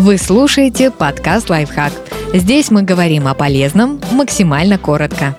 Вы слушаете подкаст «Лайфхак». Здесь мы говорим о полезном максимально коротко.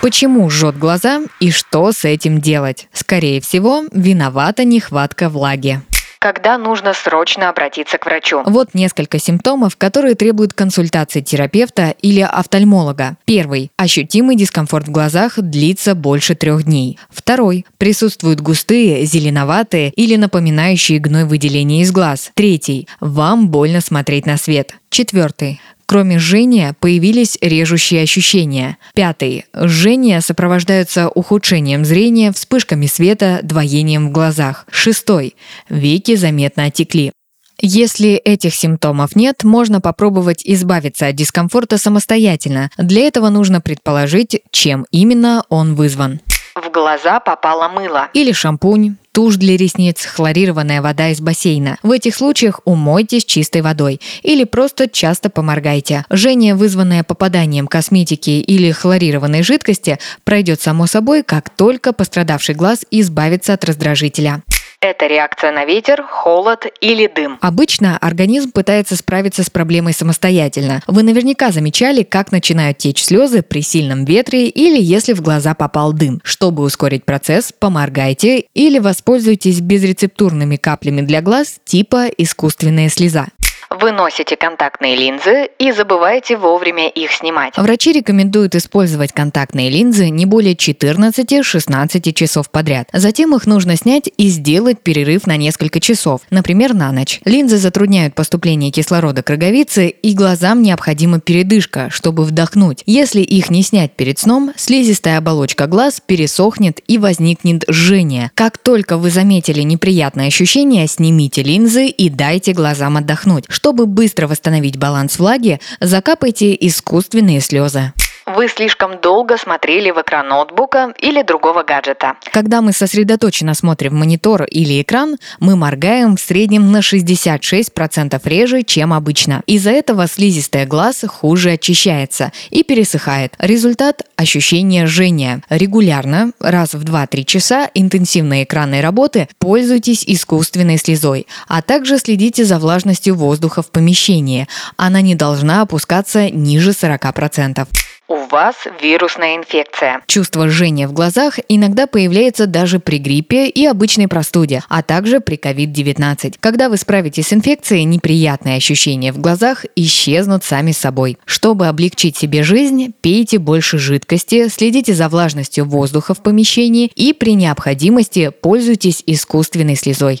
Почему жжет глаза и что с этим делать? Скорее всего, виновата нехватка влаги когда нужно срочно обратиться к врачу. Вот несколько симптомов, которые требуют консультации терапевта или офтальмолога. Первый. Ощутимый дискомфорт в глазах длится больше трех дней. Второй. Присутствуют густые, зеленоватые или напоминающие гной выделения из глаз. Третий. Вам больно смотреть на свет. Четвертый. Кроме жжения появились режущие ощущения. Пятый. Жжение сопровождаются ухудшением зрения, вспышками света, двоением в глазах. Шестой. Веки заметно отекли. Если этих симптомов нет, можно попробовать избавиться от дискомфорта самостоятельно. Для этого нужно предположить, чем именно он вызван. В глаза попало мыло. Или шампунь, тушь для ресниц, хлорированная вода из бассейна. В этих случаях умойтесь чистой водой или просто часто поморгайте. Жжение, вызванное попаданием косметики или хлорированной жидкости, пройдет само собой, как только пострадавший глаз избавится от раздражителя. Это реакция на ветер, холод или дым. Обычно организм пытается справиться с проблемой самостоятельно. Вы наверняка замечали, как начинают течь слезы при сильном ветре или если в глаза попал дым. Чтобы ускорить процесс, поморгайте или воспользуйтесь безрецептурными каплями для глаз типа искусственная слеза. Вы носите контактные линзы и забываете вовремя их снимать. Врачи рекомендуют использовать контактные линзы не более 14-16 часов подряд. Затем их нужно снять и сделать перерыв на несколько часов, например, на ночь. Линзы затрудняют поступление кислорода к роговице, и глазам необходима передышка, чтобы вдохнуть. Если их не снять перед сном, слизистая оболочка глаз пересохнет и возникнет жжение. Как только вы заметили неприятное ощущение, снимите линзы и дайте глазам отдохнуть. Чтобы быстро восстановить баланс влаги, закапайте искусственные слезы. Вы слишком долго смотрели в экран ноутбука или другого гаджета. Когда мы сосредоточенно смотрим в монитор или экран, мы моргаем в среднем на 66% реже, чем обычно. Из-за этого слизистая глаз хуже очищается и пересыхает. Результат – ощущение жжения. Регулярно, раз в 2-3 часа интенсивной экранной работы пользуйтесь искусственной слезой, а также следите за влажностью воздуха в помещении. Она не должна опускаться ниже 40% у вас вирусная инфекция. Чувство жжения в глазах иногда появляется даже при гриппе и обычной простуде, а также при COVID-19. Когда вы справитесь с инфекцией, неприятные ощущения в глазах исчезнут сами собой. Чтобы облегчить себе жизнь, пейте больше жидкости, следите за влажностью воздуха в помещении и при необходимости пользуйтесь искусственной слезой.